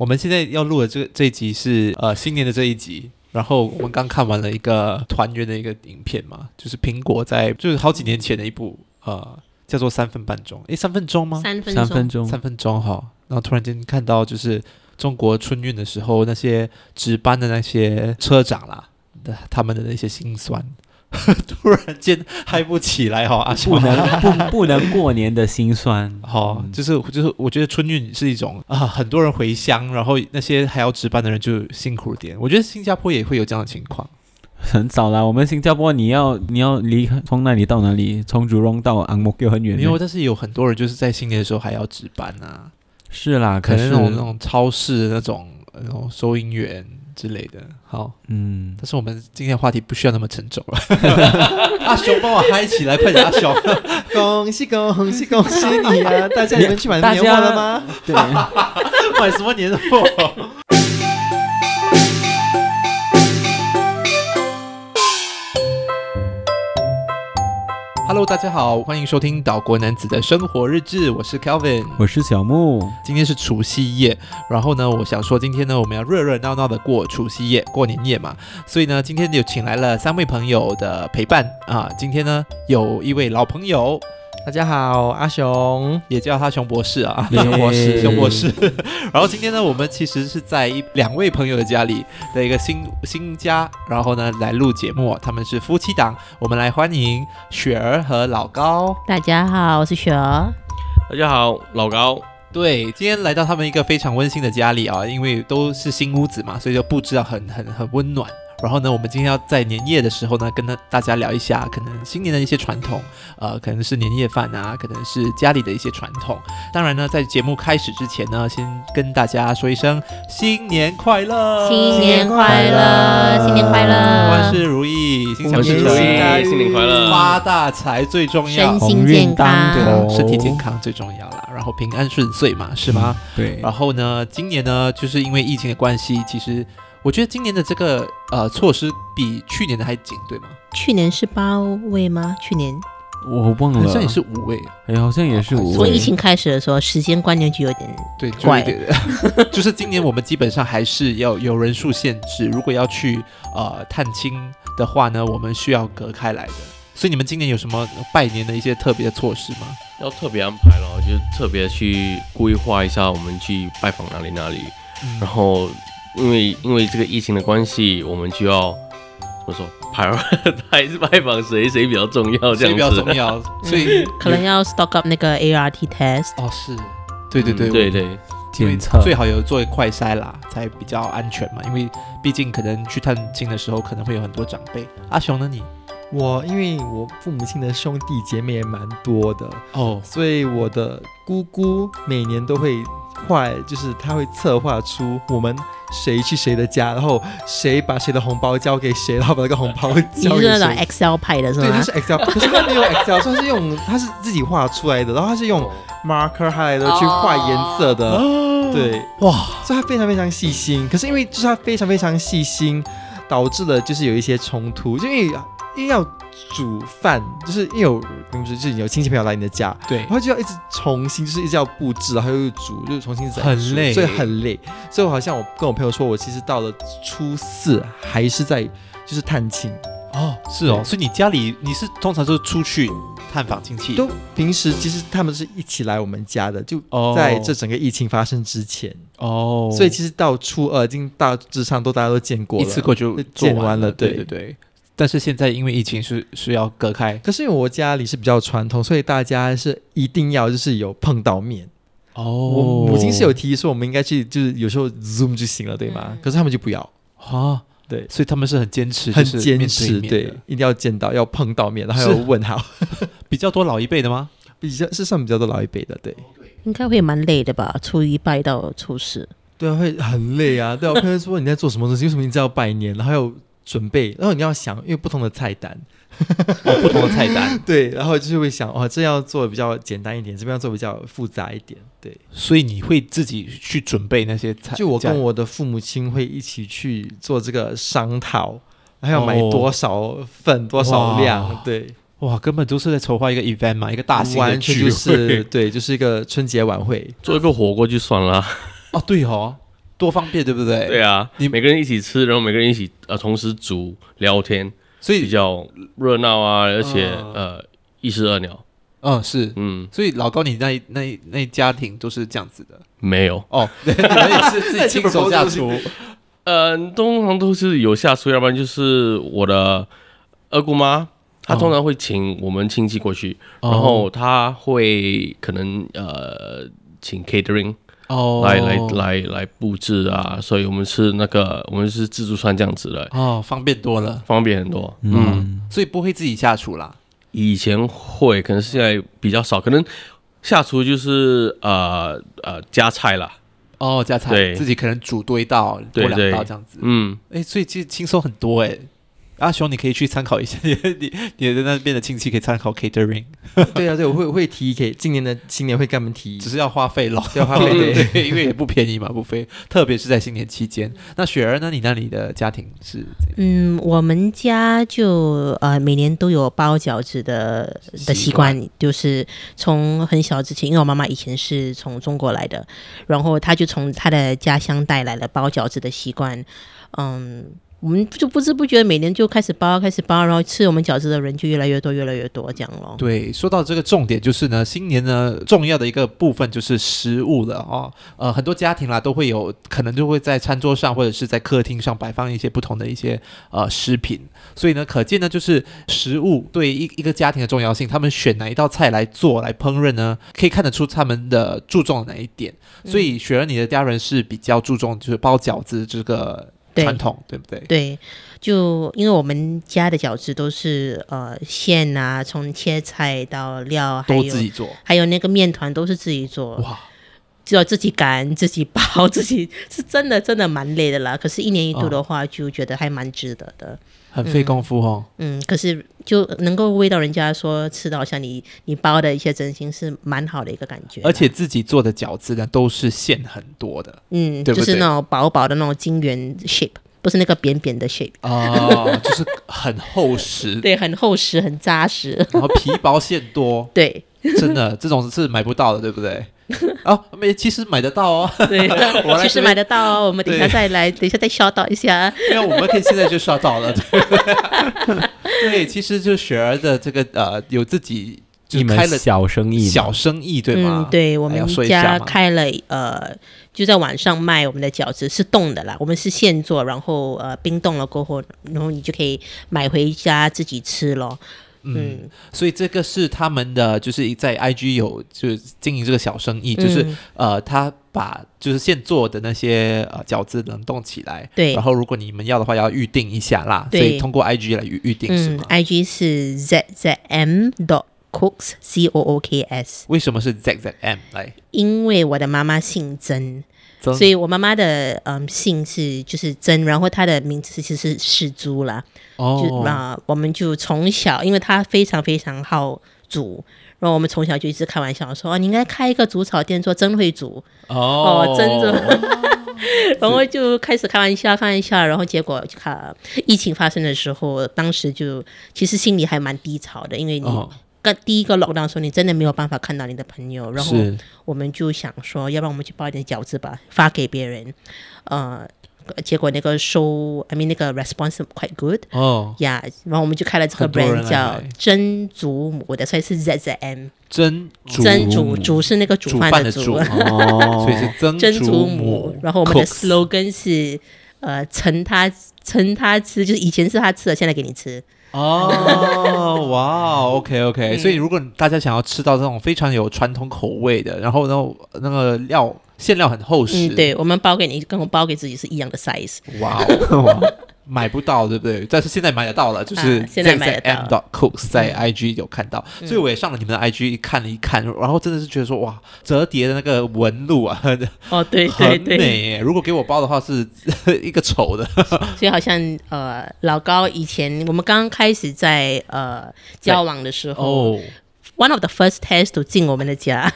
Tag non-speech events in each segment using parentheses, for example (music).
我们现在要录的这这一集是呃新年的这一集，然后我们刚看完了一个团圆的一个影片嘛，就是苹果在就是好几年前的一部呃叫做三分半钟，诶，三分钟吗？三分三分钟，三分钟哈，然后突然间看到就是中国春运的时候那些值班的那些车长啦的他们的那些辛酸。(laughs) 突然间嗨不起来哈，阿不能不不能过年的心酸 (laughs) 哈，就是就是我觉得春运是一种啊，很多人回乡，然后那些还要值班的人就辛苦点。我觉得新加坡也会有这样的情况，很早啦。我们新加坡你要你要离开从那里到哪里，从竹龙到昂木就很远。没有，但是有很多人就是在新年的时候还要值班啊。是啦，可能那种那种超市那种那种收银员。之类的，好，嗯，但是我们今天的话题不需要那么沉重了。(laughs) 阿雄，帮我嗨起来，快点，阿雄，(laughs) 恭喜恭喜恭喜你啊！大家你们去买年货了吗？对，(laughs) 买什么年货？Hello，大家好，欢迎收听岛国男子的生活日志，我是 Kelvin，我是小木。今天是除夕夜，然后呢，我想说今天呢，我们要热热闹闹的过除夕夜，过年夜嘛，所以呢，今天就请来了三位朋友的陪伴啊。今天呢，有一位老朋友。大家好，阿雄也叫他熊博士啊，(laughs) 熊博士，(laughs) 熊博士。(laughs) 然后今天呢，我们其实是在一两位朋友的家里的一个新新家，然后呢来录节目。他们是夫妻档，我们来欢迎雪儿和老高。大家好，我是雪儿。大家好，老高。对，今天来到他们一个非常温馨的家里啊，因为都是新屋子嘛，所以就布置得很很很温暖。然后呢，我们今天要在年夜的时候呢，跟大家聊一下可能新年的一些传统，呃，可能是年夜饭啊，可能是家里的一些传统。当然呢，在节目开始之前呢，先跟大家说一声新年快乐，新年快乐，新年快乐，万事如意，心想事成，新年快乐，发大财最重要，身心健康，对，身体健康最重要啦。然后平安顺遂嘛，是吗？嗯，对。然后呢，今年呢，就是因为疫情的关系，其实。我觉得今年的这个呃措施比去年的还紧，对吗？去年是八位吗？去年我忘了，好像也是五位，哎，好像也是五位。从疫情开始的时候，时间观念就有点对怪，对 (laughs) 就是今年我们基本上还是要有人数限制，如果要去呃探亲的话呢，我们需要隔开来的。所以你们今年有什么拜年的一些特别的措施吗？要特别安排了，就特别去规划一下，我们去拜访哪里哪里，嗯、然后。因为因为这个疫情的关系，我们就要怎么说 (laughs) 排还是拜访谁谁比较重要？这样子谁比较重要？所以可能要 stock up 那个 ART test。哦，是，对对对、嗯、对对，检测最好有做快筛啦，才比较安全嘛。因为毕竟可能去探亲的时候，可能会有很多长辈。阿雄呢？你我因为我父母亲的兄弟姐妹也蛮多的哦，所以我的姑姑每年都会。坏就是他会策划出我们谁去谁的家，然后谁把谁的红包交给谁，然后把那个红包交给谁。你是那种 Excel 派的是吗？对，他是 Excel，可是他没有 Excel，他是用他是自己画出来的，然后他是用 marker highlighter 去画颜色的。哦、对，哇，所以他非常非常细心。可是因为就是他非常非常细心，导致了就是有一些冲突，就因为因为要。煮饭就是因为有，就是有亲戚朋友来你的家，对，然后就要一直重新，就是一直要布置，然后又煮，就是重新很累，所以很累。所以我好像我跟我朋友说，我其实到了初四还是在就是探亲。哦，是哦，所以你家里你是通常都是出去探访亲戚，都平时其实他们是一起来我们家的，就在这整个疫情发生之前。哦，所以其实到初二已经大致上都大家都见过了，一次过就见完了，对对对。但是现在因为疫情是需要隔开，可是因为我家里是比较传统，所以大家是一定要就是有碰到面哦。我母亲是有提议说我们应该去就是有时候 Zoom 就行了，对吗？可是他们就不要啊，对，所以他们是很坚持，很坚持，对，一定要见到，要碰到面，然后要问好。(laughs) 比较多老一辈的吗？比较是算比较多老一辈的，对，应该会蛮累的吧？初一拜到初四，对啊，会很累啊。对啊，我朋友说你在做什么东西？为什么你知道拜年？然后又。准备，然后你要想，因为不同的菜单，哦，不同的菜单，(laughs) 对，然后就是会想，哦，这要做比较简单一点，这边要做比较复杂一点，对，所以你会自己去准备那些菜，就我跟我的父母亲会一起去做这个商讨，还要买多少份，哦、多少量，对，哇，根本都是在筹划一个 event 嘛，一个大型的完全就是对，就是一个春节晚会，做一个火锅就算了，哦，对哦。多方便，对不对？对啊，你每个人一起吃，然后每个人一起呃同时煮聊天，所以比较热闹啊，而且、嗯呃一石二鸟。嗯是，嗯，所以老高你那那那家庭都是这样子的？没有，哦，对 (laughs) 你们也是自己亲手下厨。(laughs) 呃，通常都是有下厨，要不然就是我的二姑妈，她通常会请我们亲戚过去，哦。然后她会可能呃请 catering 哦来、来来来布置啊，所以我们是那个我们是自助餐这样子的，哦，方便多了，方便很多。嗯，嗯，所以不会自己下厨啦。以前会，可能现在比较少，可能下厨就是呃呃加菜啦。哦，加菜对自己可能煮多一道、多两道这样子。嗯，哎，所以其实轻松很多哎。阿雄，你可以去参考一下，(laughs) 你你你的那边的亲戚可以参考 catering，(laughs) 对啊，对，我会我会提给今年的新年会跟他们提，只是要花费咯，(laughs) 要花费对对，因为也不便宜嘛，不菲，特别是在新年期间。那雪儿呢？你那里的家庭是？嗯，我们家就呃每年都有包饺子的的习惯，就是从很小之前，因为我妈妈以前是从中国来的，然后她就从她的家乡带来了包饺子的习惯，嗯。我们就不知不觉每年就开始包，开始包，然后吃我们饺子的人就越来越多，越来越多这样咯。对，说到这个重点，就是呢，新年呢重要的一个部分就是食物了哦。呃，很多家庭啦都会有可能就会在餐桌上或者是在客厅上摆放一些不同的一些呃食品，所以呢，可见呢就是食物对一一个家庭的重要性。他们选哪一道菜来做来烹饪呢，可以看得出他们的注重哪一点。所以雪儿，你的家人是比较注重就是包饺子这个。对传统对不对？对，就因为我们家的饺子都是呃馅啊，从切菜到料，还有都自己做，还有那个面团都是自己做，哇，就要自己擀、自己包、自己是真的真的蛮累的啦。可是，一年一度的话，就觉得还蛮值得的。很费功夫哦。嗯，可是就能够喂到人家说吃到像你你包的一些真心，是蛮好的一个感觉。而且自己做的饺子呢，都是馅很多的嗯，对对就是那种薄薄的那种金圆 shape，不是那个扁扁的 shape。哦，(laughs) 就是很厚实，对，很厚实，很扎实。然后皮薄馅多，(laughs) 对真的这种是买不到的，对不对？(laughs) 哦，没，其实买得到哦，对，(laughs) 其实买得到哦。我们等一下再来，等一下再 shout out 一下。因为我们可以现在就刷到了，对 (laughs) 对？其实就雪儿的这个呃，有自己就一门开了小生意，小生意，对吗？嗯，对，我们一下吗开了呃，就在网上卖我们的饺子是冻的啦，我们是现做，然后呃冰冻了过后，然后你就可以买回家自己吃咯。嗯，所以这个是他们的，就是在 IG 有就是经营这个小生意，就是、嗯呃，他把就是现做的那些呃饺子冷冻起来，对。然后如果你们要的话，要预定一下啦，所以通过 IG 来预预定是嗯吗？，IG 是 z z m dot cooks c o o k s，为什么是 ZZM 来？因为我的妈妈姓，曾所以我妈妈的嗯姓是就是曾，然后她的名字其实是是猪啦。就哦，啊、我们就从小，因为她非常非常好煮，然后我们从小就一直开玩笑说，哦，你应该开一个煮草店，做真会煮，哦。哦真的。(laughs) 然后就开始开玩笑，开玩笑，然后结果就看疫情发生的时候，当时就其实心里还蛮低潮的，因为你哦刚第一个 lockdown 的时候，你真的没有办法看到你的朋友，然后我们就想说，要不然我们去包一点饺子吧，发给别人，呃。结果那个收，I mean 那个 response quite good，哦，呀然后我们就开了这个 brand 叫买真祖母的，所以是 Z Z M，蒸煮真煮煮是那个煮煮饭的煮，所以是曾真祖祖母。(laughs) 然后我们的 slogan 是呃盛他盛他吃，就是以前是他吃的，现在给你吃。哦，哇，OK OK，、(laughs) 嗯所以如果大家想要吃到这种非常有传统口味的，然后呢那个料馅料很厚实，嗯，对，我们包给你，跟我包给自己是一样的 size。哇哦，买不到对不对？但是现在买得到了，就是啊现在买得 M 到 dot cooks 在 IG 有看到，所以我也上了你们的 IG 看了一看，然后真的是觉得说哇，折叠的那个纹路啊，很 (laughs) 哦，对对很对，美耶。如果给我包的话，是一个丑的。(laughs) 所以好像呃老高以前我们刚刚开始在呃交往的时候、哦，o n e of the first test 都进我们的家，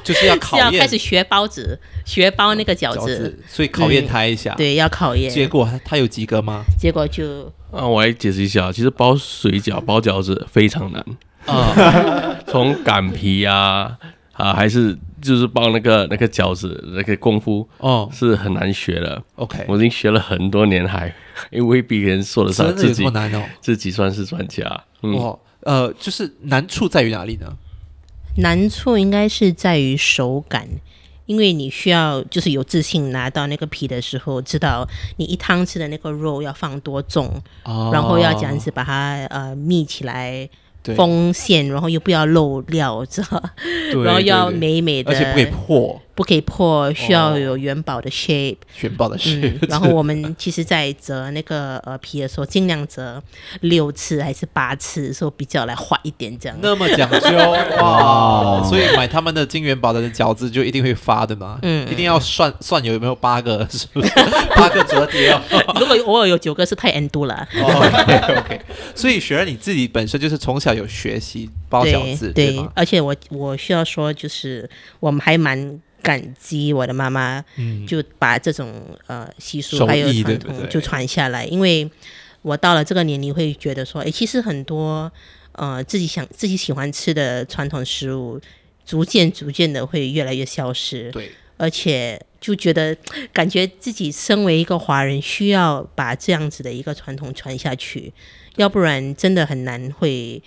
(laughs) 就是要开始学包子，学包那个饺子。饺子，所以考验他一下。对，要考验。结果他他有及格吗？结果就啊，我来解释一下，其实包水饺、(laughs) 包饺子非常难，啊，(laughs) 从擀皮啊啊，还是就是包那个那个饺子那个功夫哦，是很难学的。OK，我已经学了很多年，还因为未必人说得上自己这么难哦，自己算是专家。嗯、哦，呃，就是难处在于哪里呢？难处应该是在于手感。因为你需要就是有自信拿到那个皮的时候，知道你一汤匙的那个肉要放多重，哦、然后要这样子把它呃密起来。封线，然后又不要漏料，知道？然后要美美的，而且不可以破，不可以破，需要有元宝的 shape，元宝的 shape、嗯。然后我们其实，在折那个呃皮的时候，尽量折六次还是八次，说比较来滑一点，这样。那么讲究 (laughs) 哇！所以买他们的金元宝的饺子就一定会发的嘛，嗯，一定要算算有没有八个，是不是？八个 (laughs) 折叠哦。如果偶尔有九个，是太 N 多了。OK OK。所以雪儿你自己本身就是从小。有学习包饺子，对，对，而且我我需要说，就是我们还蛮感激我的妈妈，嗯，就把这种呃习俗还有传统就传下来，因为我到了这个年龄会觉得说，哎，其实很多呃自己想自己喜欢吃的传统食物，逐渐逐渐的会越来越消失，对，而且就觉得感觉自己身为一个华人，需要把这样子的一个传统传下去，要不然真的很难会。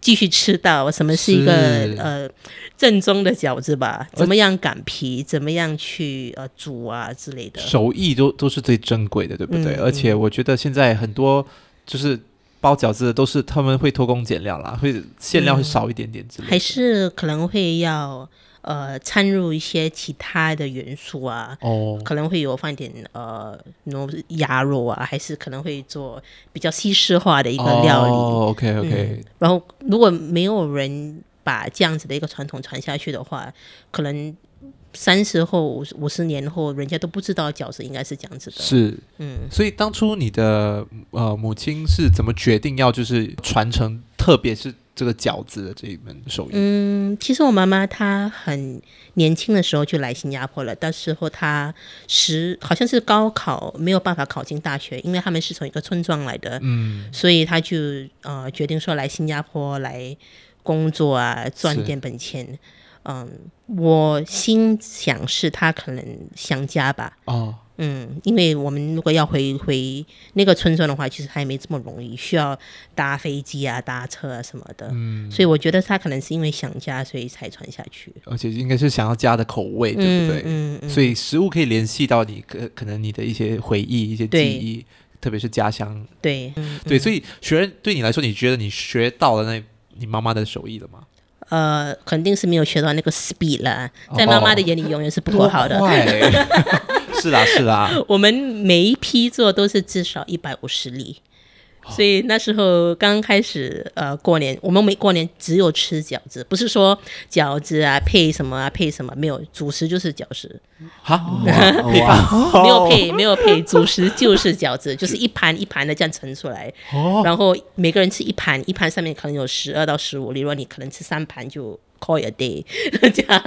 继续吃到什么是一个呃正宗的饺子吧？怎么样擀皮？怎么样去呃煮啊之类的？手艺都都是最珍贵的，对不对？嗯、而且我觉得现在很多就是包饺子的都是他们会偷工减料啦，会馅料会少一点点之类的、嗯、还是可能会要。呃，掺入一些其他的元素啊，哦，可能会有放一点呃，那种鸭肉啊，还是可能会做比较西式化的一个料理。哦，OK OK、嗯。然后如果没有人把这样子的一个传统传下去的话，可能三十后五五十年后，人家都不知道饺子应该是这样子的。是，嗯。所以当初你的呃母亲是怎么决定要就是传承，特别是？这个饺子的这一门手艺，嗯，其实我妈妈她很年轻的时候就来新加坡了，到时候她十好像是高考没有办法考进大学，因为他们是从一个村庄来的，嗯，所以她就呃决定说来新加坡来工作啊，赚点本钱，嗯，我心想是她可能想家吧，哦。嗯，因为我们如果要回回那个村庄的话，其实还没这么容易，需要搭飞机啊、搭车啊什么的。嗯，所以我觉得他可能是因为想家，所以才传下去。而且应该是想要家的口味，对不对？嗯嗯。嗯，所以食物可以联系到你可可能你的一些回忆、一些记忆，特别是家乡。对，对。所以学对你来说，你觉得你学到了那你妈妈的手艺了吗？呃，肯定是没有学到那个 speed 了，在妈妈的眼里永远是不够好的。哦、是啦 (laughs) 是啦，我们每一批做都是至少一百五十粒。所以那时候刚开始，呃，过年我们每过年只有吃饺子，不是说饺子啊配什么啊配什么，没有主食就是饺子。好，(laughs) 没有配没有配主食就是饺子，就是一盘一盘的这样盛出来。哦。然后每个人吃一盘，一盘上面可能有十二到十五粒，如果你可能吃三盘就 call a day。(laughs) 这样。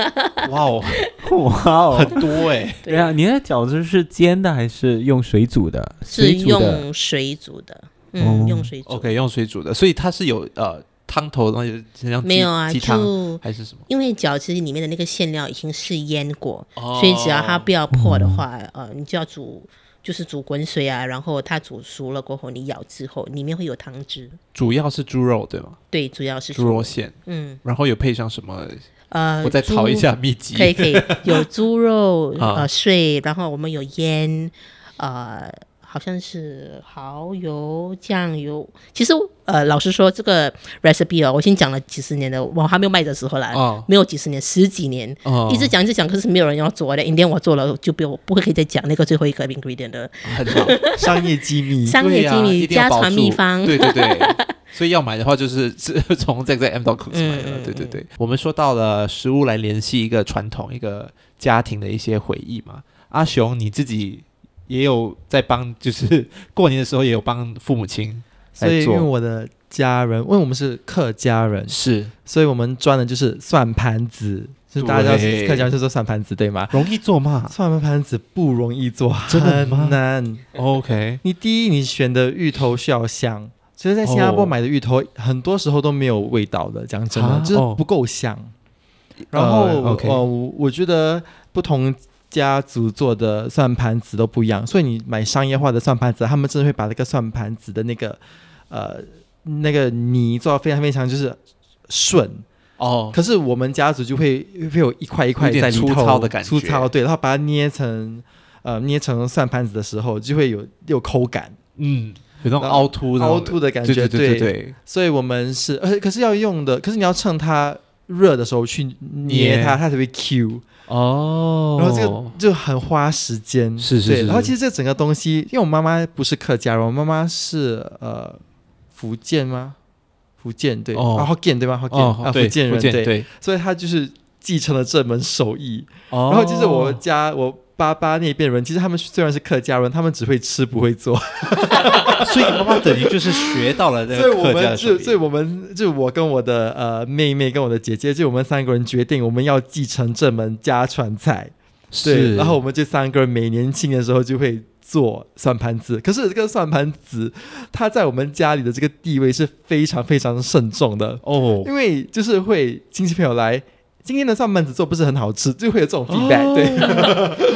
哇哦，哇哦，很多 (laughs) 哎。对啊，你的饺子是煎的还是用水煮的？是用水煮的。嗯，用水煮。OK，用水煮的，所以它是有呃汤头的东西，像没有啊，鸡汤还是什么？因为饺子里面的那个馅料已经是腌过，哦、所以只要它不要破的话，嗯、呃，你就要煮，就是煮滚水啊，然后它煮熟了过后，你咬之后里面会有汤汁。主要是猪肉对吗？对，主要是猪肉馅。嗯，然后有配上什么？呃，我再淘一下秘籍。可以可以，有猪肉 (laughs) 呃碎，然后我们有腌呃。好像是蚝油、酱油。其实，呃，老实说，这个 recipe 哦，我已经讲了几十年了，我还没有卖的时候啦，哦、没有几十年，十几年，哦、一直讲一直讲，可是没有人要做的。今天我做了，就不不会可以再讲那个最后一个 ingredient 的。很好，(laughs) 商业机密，商业机密，家传秘方。对对对，(laughs) 所以要买的话，就是是 (laughs) 从这个 M Dot Cooks 买的。嗯、对对对，我们说到了食物来联系一个传统、一个家庭的一些回忆嘛。阿雄，你自己。也有在帮，就是 (laughs) 过年的时候也有帮父母亲，所以因为我的家人，因为我们是客家人，是，所以我们专的就是算盘子，就是大家知道客家人就做算盘子对吗？容易做吗？算盘子不容易做，很难。OK，你第一，你选的芋头需要香，其实在新加坡买的芋头很多时候都没有味道的，讲真的，就是不够香。然后呃，OK。呃，我觉得不同家族做的算盘子都不一样，所以你买商业化的算盘子，他们真的会把那个算盘子的那个呃那个泥做到非常非常就是顺。哦，可是我们家族就会会有一块一块在里头粗糙的感觉。粗糙对，然后把它捏成呃捏成算盘子的时候，就会有有口感，嗯，有那种凹凸的凹凸的感觉，对对。对对，所以我们是，而且可是要用的，可是你要趁它热的时候去捏它，捏。它才会 Q 哦，然后这个就很花时间，是是是，对然后其实这整个东西，因为我妈妈不是客家人，我妈妈是呃福建吗？福建对，哦，福建对吧？福建哦，啊，福建人对，对，所以她就是继承了这门手艺。哦，然后就是我家我爸爸那边人，其实他们虽然是客家人，他们只会吃不会做，(laughs) 所以妈妈等于就是学到了这个所以我们就，所以我们就我跟我的呃妹妹跟我的姐姐，就我们三个人决定我们要继承这门家传菜。对，是，然后我们这三个人每年庆的时候就会做算盘子，可是这个算盘子它在我们家里的这个地位是非常非常慎重的。哦，因为就是会亲戚朋友来，今天的算盘子做不是很好吃，就会有这种 feedback，、哦、(laughs) 对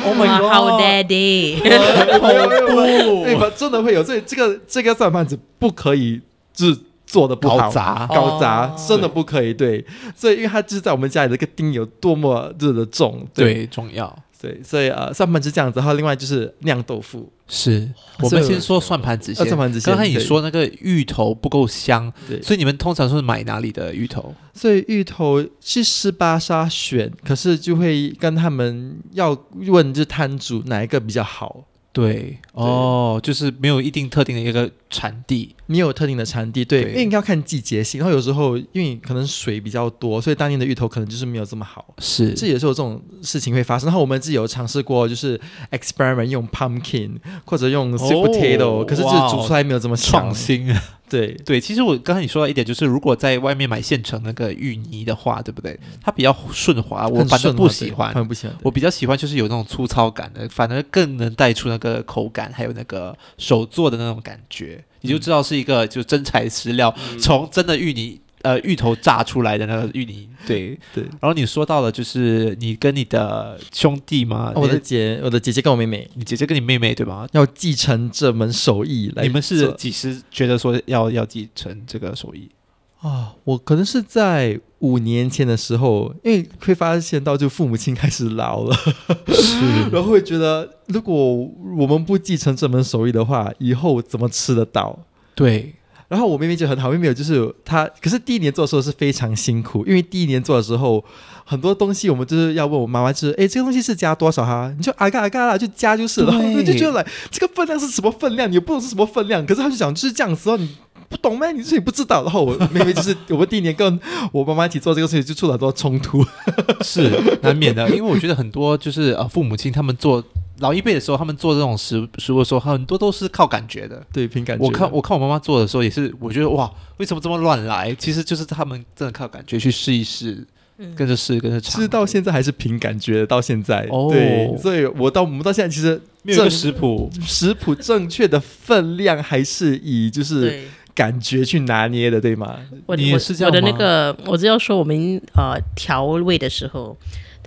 ，Oh my god，好 daddy，(laughs) 对吧？真的会有，所以这个这个算盘子不可以就是做的不好，搞砸，搞砸，哦、真的不可以，对，所以因为它就是在我们家里的这个钉有多么热的重，对重要。对，所以呃，算盘子这样子，然后另外就是酿豆腐。是我们先说算盘子先。算盘子先。刚才你说那个芋头不够香，对，所以你们通常是买哪里的芋头？所以芋头是湿巴沙选，可是就会跟他们要问，就是摊主哪一个比较好。对，哦，就是没有一定特定的一个产地，没有特定的产地，对，对因为要看季节性。然后有时候因为可能水比较多，所以当年的芋头可能就是没有这么好。是，这也是有这种事情会发生。然后我们自己有尝试过，就是 experiment 用 pumpkin 或者用 sweet potato，、哦、可是就煮出来没有这么创新。对对，其实我刚才你说到一点，就是如果在外面买现成那个芋泥的话，对不对？它比较顺滑，我反正不喜欢，很不喜欢。我比较喜欢就是有那种粗糙感的，反而更能带出那个口感，还有那个手做的那种感觉，你就知道是一个就真材实料，嗯、从真的芋泥。呃，芋头炸出来的那个芋泥，对对。然后你说到了，就是你跟你的兄弟吗？我的姐，我的姐姐跟我妹妹，你姐姐跟你妹妹对吧？要继承这门手艺来。你们是几时觉得说要要继承这个手艺啊？我可能是在五年前的时候，因为会发现到就父母亲开始老了，是，(laughs) 然后会觉得如果我们不继承这门手艺的话，以后怎么吃得到？对。然后我妹妹就很好，妹妹有就是她，可是第一年做的时候是非常辛苦，因为第一年做的时候很多东西我们就是要问我妈妈，就是哎，这个东西是加多少哈？你就啊嘎啊嘎啦，就加就是了，然后就觉得来这个分量是什么分量，你又不懂是什么分量，可是她就讲就是这样子哦，你不懂吗？你自己不知道。然后我妹妹就是我们第一年跟我妈妈一起做这个事情，就出了很多冲突，是难免的，因为我觉得很多就是呃父母亲他们做。老一辈的时候，他们做这种食食物的时候，很多都是靠感觉的。对，凭感觉。我看我看我妈妈做的时候，也是我觉得哇，为什么这么乱来？其实就是他们真的靠感觉去试一试，嗯、跟着试，跟着尝。其实到现在还是凭感觉，到现在。哦。对，所以我到我们到现在其实没有食谱，食谱正确的分量还是以就是感觉去拿捏的，对吗？我你是这样吗？我的那个，我只要说我们呃调味的时候。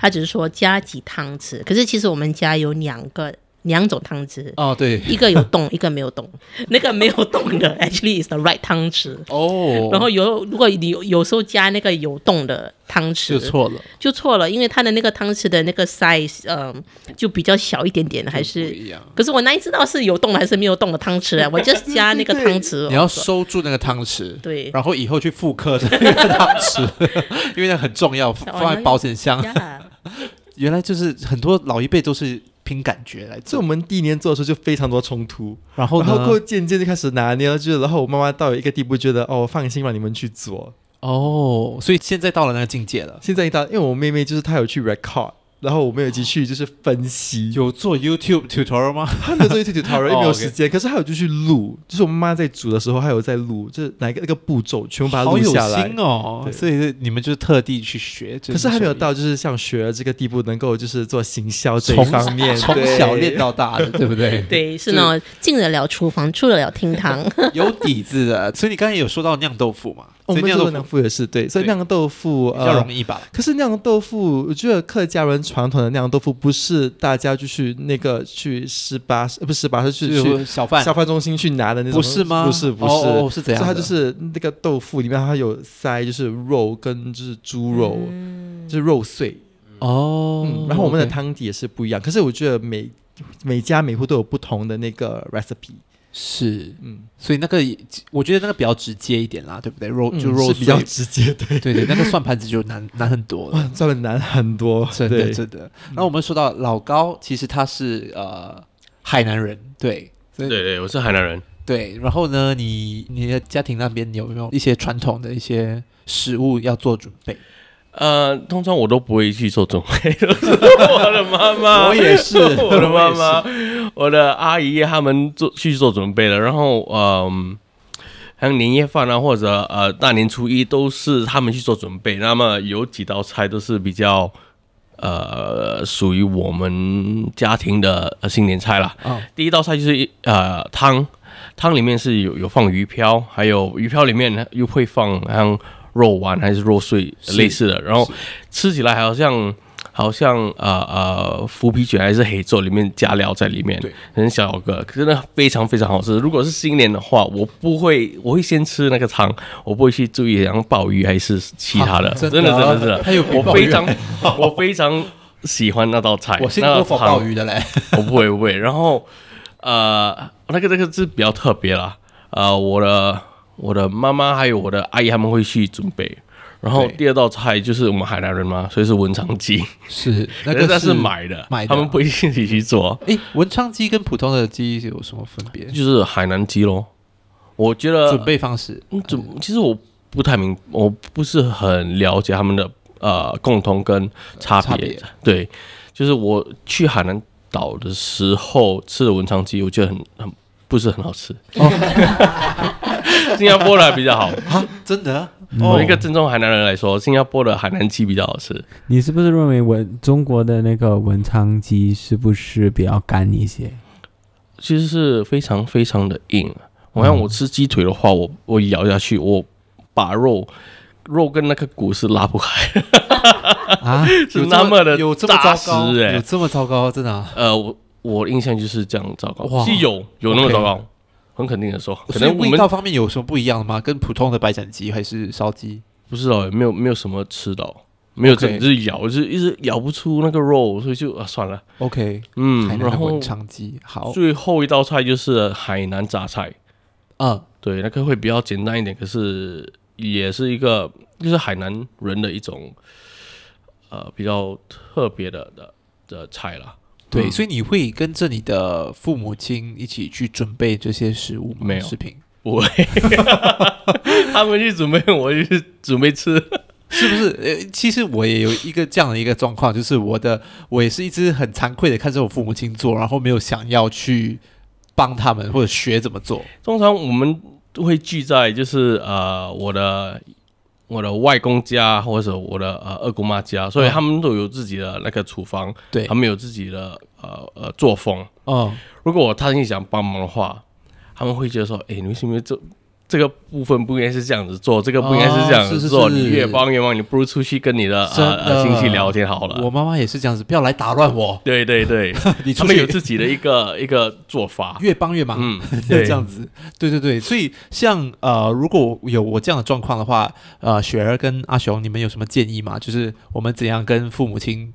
他只是说加几汤匙，可是其实我们家有两个两种汤匙哦，对，一个有洞，(laughs) 一个没有洞。那个没有洞的，(laughs) actually is the right 汤匙哦。然后有如果你有，有时候加那个有洞的汤匙就错了，就错了，因为它的那个汤匙的那个 size，嗯、呃，就比较小一点点，还是不一样。可是我哪里知道是有洞还是没有洞的汤匙啊？(laughs) 我就加那个汤匙，你要收住那个汤匙，对，然后以后去复刻这个汤匙，因为那很重要，放在保险箱。(laughs) 原来就是很多老一辈都是凭感觉来做，所以我们第一年做的时候就非常多冲突，然后然后渐渐就开始拿捏了，就然后我妈妈到一个地步，觉得哦，放心让你们去做哦，所以现在到了那个境界了。现在一到，因为我妹妹就是她有去 record。然后我们有继续就是分析，有做 YouTube tutorial 吗？他没有做 YouTube tutorial，(laughs) 因为没有时间。哦 okay、可是还有就去录，就是我妈妈在煮的时候，还有在录，就是哪一个那个步骤，全部把它录下来。好有心哦！所以你们就是特地去学。可是还没有到就是像学了这个地步，能够就是做行销这一方面，从小练到大的，(laughs) 对不对？对，是那种进得了厨房，出得了厅堂，(laughs) 有底子的。所以你刚才有说到酿豆腐嘛？我们做酿豆腐也是对，所以对酿豆腐比较呃容易吧？可是酿豆腐，我觉得客家人传统的酿豆腐不是大家就去那个去十八，呃不是十八，是去去小贩小贩中心去拿的那种，不是吗？不是不是，哦哦是怎样它就是那个豆腐里面它有塞就是肉跟就是猪肉，就是肉碎。哦、嗯，然后我们的汤底也是不一样，可是我觉得每每家每户都有不同的那个 recipe。是，嗯，所以那个也我觉得那个比较直接一点啦，对不对？肉就嗯肉是比较直接，对对对，那个算盘子就难 (laughs) 难很多了算盘难很多，真的对真的。那我们说到老高，其实他是呃海南人，对对对，我是海南人。对。然后呢，你你的家庭那边有没有一些传统的一些食物要做准备？呃，通常我都不会去做准备，(laughs) 都是我的妈妈，(laughs) 我也是我的妈妈，我的阿姨他们做去做准备了。然后，嗯、像年夜饭啊，或者呃大年初一都是他们去做准备。那么有几道菜都是比较呃属于我们家庭的呃新年菜啦。哦第一道菜就是一呃汤，汤里面是有有放鱼漂，还有鱼漂里面呢又会放像肉丸还是肉碎是类似的，然后吃起来好像好像呃呃腐皮卷还是黑粥里面加料在里面对，很小个，真的非常非常好吃。如果是新年的话，我不会，我会先吃那个汤，我不会去注意像鲍鱼还是其他的，啊真的真的真的，他有我非常我非常喜欢那道菜，(laughs) 我先那道多否汤鲍鱼的嘞。(laughs) 我不会，不会。然后，呃，那个那个是比较特别啦。呃，我的我的妈妈还有我的阿姨他们会去准备。然后第二道菜就是我们海南人嘛，所以是文昌鸡，是 (laughs) 那个可是那是买的，买的他们不一定自己去做，诶，文昌鸡跟普通的鸡有什么分别？就是海南鸡咯。我觉得准备方式嗯准其实我不太明，我不是很了解他们的呃共同跟差别。差别对，就是我去海南岛的时候吃的文昌鸡，我觉得很很不是很好吃。(laughs) (laughs) 新加坡的比较好。啊，真的啊？我一个正宗海南人来说，新加坡的海南鸡比较好吃。你是不是认为文中国的那个文昌鸡是不是比较干一些？其实是非常非常的硬。我像我吃鸡腿的话，我我咬下去，我把肉肉跟那个骨是拉不开，啊，(laughs) 是那么的有这么扎糟糕？实哎、有这么糟糕？真的啊？呃，我我印象就是这样糟糕，哇是有有那么糟糕很肯定的说，可能我们味道方面有什么不一样的吗？跟普通的白斩鸡还是烧鸡？不知道，没有没有什么吃到，没有就是咬，就是一直咬不出那个肉，所以就啊算了，OK，嗯然后的文昌鸡好，最后一道菜就是海南榨菜，嗯，对，那个会比较简单一点，可是也是一个就是海南人的一种呃比较特别的的的菜啦。对，嗯所以你会跟着你的父母亲一起去准备这些食物吗？没有食品不会，(laughs) 他们去准备，我就去准备吃。是不是？呃，其实我也有一个这样的一个状况，就是我的我也是一直很惭愧的看着我父母亲做，然后没有想要去帮他们或者学怎么做。通常我们都会聚在就是呃我的我的外公家或者我的呃二姑妈家，所以嗯他们都有自己的那个厨房，对。他，们有自己的呃呃作风。嗯，如果我他心想帮忙的话，他们会觉得说：“哎、你为什么这这个部分不应该是这样子做，这个不应该是这样哦是是子做？是你越帮越忙，你不如出去跟你的真呃亲戚聊天好了。”我妈妈也是这样子，不要来打乱我。对对对，(laughs) 你他们有自己的一个一个做法。越帮越忙，嗯，(laughs) 对这样子。对对对，所以像呃，如果有我这样的状况的话，呃，雪儿跟阿雄，你们有什么建议吗？就是我们怎样跟父母亲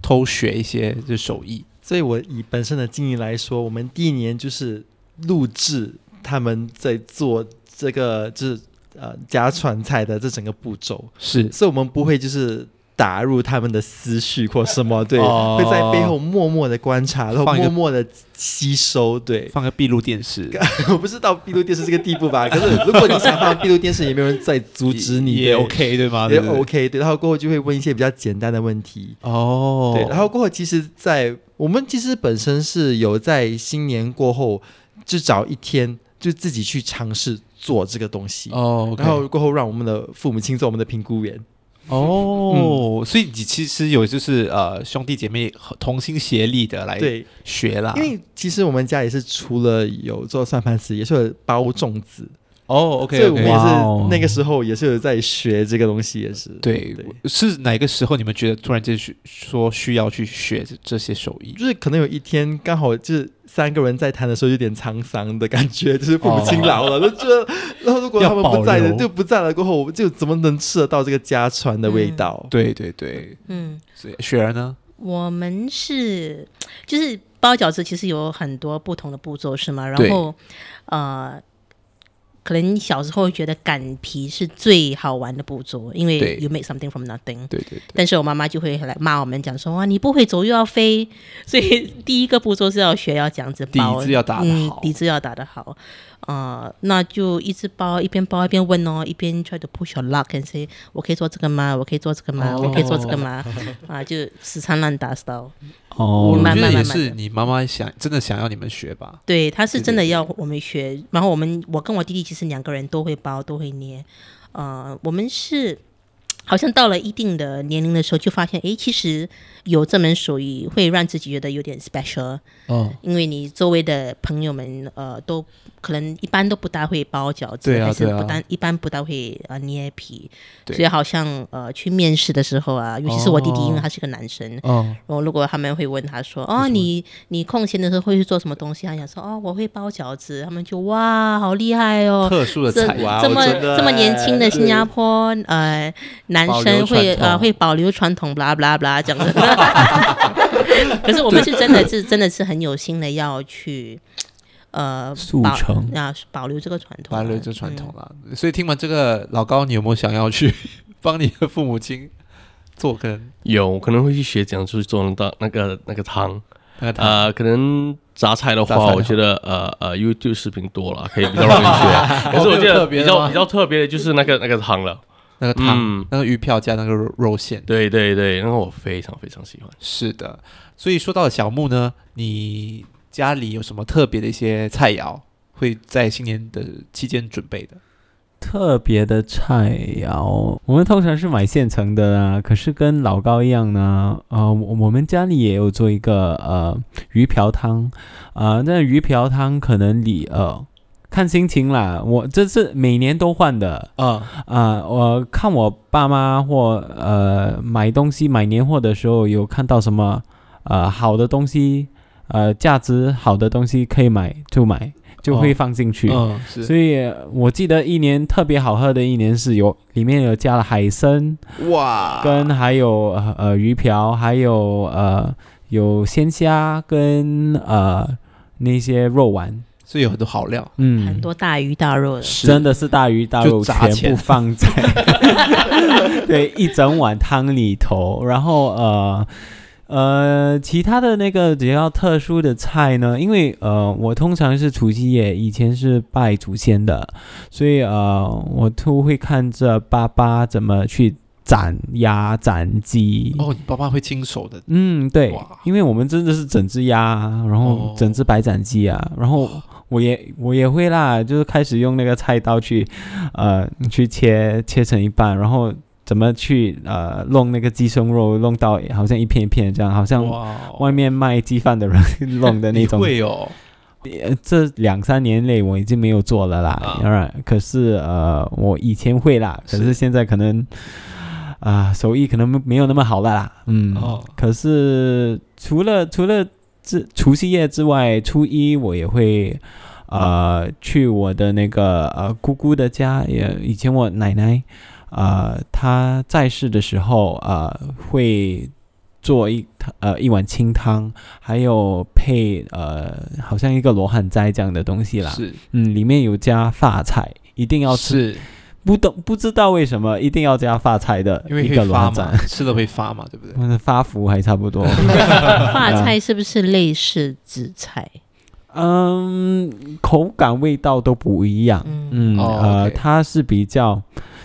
偷学一些就手艺？所以我以本身的经历来说，我们第一年就是录制他们在做这个就是呃家传菜的这整个步骤，是所以我们不会就是打入他们的思绪或什么，对，哦会在背后默默的观察，然后放一个默默的吸收，对。放个闭路电视，(laughs) 我不是到闭路电视这个地步吧？(laughs) 可是如果你想放闭路电视，也没有人在阻止你，也对 OK 对吗？也对不对 OK，对。然后过后就会问一些比较简单的问题，哦，对，然后过后，其实在，我们其实本身是有在新年过后，就找一天，就自己去尝试做这个东西。哦然后过后让我们的父母亲做我们的评估员。哦，所以你其实有就是呃兄弟姐妹同心协力的来对，学啦，因为其实我们家也是除了有做算盘子，也是有包粽子。哦，OK，所以我们也是那个时候也是有在学这个东西，也是对，对，是哪个时候你们觉得突然间需说需要去学这这些手艺？就是可能有一天刚好就是三个人在谈的时候，有点沧桑的感觉，(laughs) 就是父母亲老了，就觉得，然后如果他们不在了，就不在了过后，我们就怎么能吃得到这个家传的味道？对对对，嗯，所以雪儿呢？我们是就是包饺子，其实有很多不同的步骤，是吗？然后呃，可能小时候会觉得擀皮是最好玩的步骤，因为对。you make something from nothing。对对对，但是我妈妈就会来骂我们，讲说哇，你不会走又要飞，所以第一个步骤是要学要这样子包，底子要打得嗯好，底子要打得好，呃，那就一直包，一边包一边问哦，一边 try to push your luck and say，我可以做这个吗？我可以做这个吗？哦我可以做这个吗？(laughs) 啊，就死缠烂打 style。哦我觉得也是你妈妈想真的想要你们学吧？对，她是真的要我们学，然后我们我跟我弟弟其实两个人都会包，都会捏，呃，我们是好像到了一定的年龄的时候，就发现，哎，其实有这门手艺会让自己觉得有点 special，嗯，因为你周围的朋友们，呃，都可能一般都不大会包饺子，对啊还是不单一般不大会呃捏皮，所以好像呃去面试的时候啊，尤其是我弟弟，哦因为他是个男生，哦，然后如果他们会问他说：“哦，你你空闲的时候会去做什么东西？”他想说：“哦，我会包饺子。”他们就哇，好厉害哦！特殊的这菜这么这么年轻的新加坡呃男生会保留传统呃会保留传统，blah blah blah 这样子。(laughs) 可是我们是真的是真的是很有心的要去呃保速成啊保留这个传统啊，保留这传统嗯啦。所以听完这个，老高，你有没有想要去 (laughs) 帮你的父母亲做个有可能会去学怎样去做那个那个那个汤。那个汤？呃，可能杂菜的话，的话我觉得呃呃 YouTube 视频多了，可以比较容易学。(laughs) 可是我觉得比较比较特别的就是那个那个汤了。那个汤，嗯那个鱼票加那个肉肉馅。对对对，那个我非常非常喜欢。是的，所以说到了小木呢，你家里有什么特别的一些菜肴会在新年的期间准备的？特别的菜肴，我们通常是买现成的啦。可是跟老高一样呢，呃，我我们家里也有做一个呃鱼瓢汤，呃，那鱼瓢汤可能你呃看心情啦。我这是每年都换的啊，啊、我看我爸妈或呃买东西买年货的时候，有看到什么呃好的东西，呃价值好的东西可以买就买，就会哦放进去。嗯，是，所以我记得一年特别好喝的一年是有里面有加了海参，哇，跟还有呃呃鱼瓢，还有呃有鲜虾跟呃那些肉丸，所以有很多好料，嗯，很多大鱼大肉的。真的是大鱼大肉全部放在 (laughs) 对一整碗汤里头，然后呃呃其他的那个比较特殊的菜呢，因为呃我通常是除夕夜以前是拜祖先的，所以呃我都会看着爸爸怎么去斩鸭斩鸡。哦，你爸爸会亲手的，嗯，对，因为我们真的是整只鸭啊，然后哦。整只白斩鸡啊，然后我也我也会啦，就是开始用那个菜刀去，呃，去切切成一半，然后怎么去呃弄那个鸡胸肉，弄到好像一片一片这样，好像，外面卖鸡饭的人 (laughs) 弄的那种。会哦，呃这两三年内我已经没有做了啦，啊。当然，可是呃，我以前会啦，可是是现在可能啊、手艺可能没有那么好了啦，嗯，哦。可是除了除了这除夕夜之外，初一我也会呃去我的那个呃姑姑的家，也以前我奶奶呃她在世的时候呃会做一呃一碗清汤，还有配呃好像一个罗汉斋这样的东西啦，是。嗯，里面有加发菜，一定要吃，是，不懂不知道为什么一定要加发菜的因为一个会发罗汉斋嘛，，(laughs) 吃了会发嘛，对不对？嗯，发福还差不多。(laughs) 发菜是不是类似紫菜？嗯，口感味道都不一样。嗯嗯，哦呃，OK 它是比较，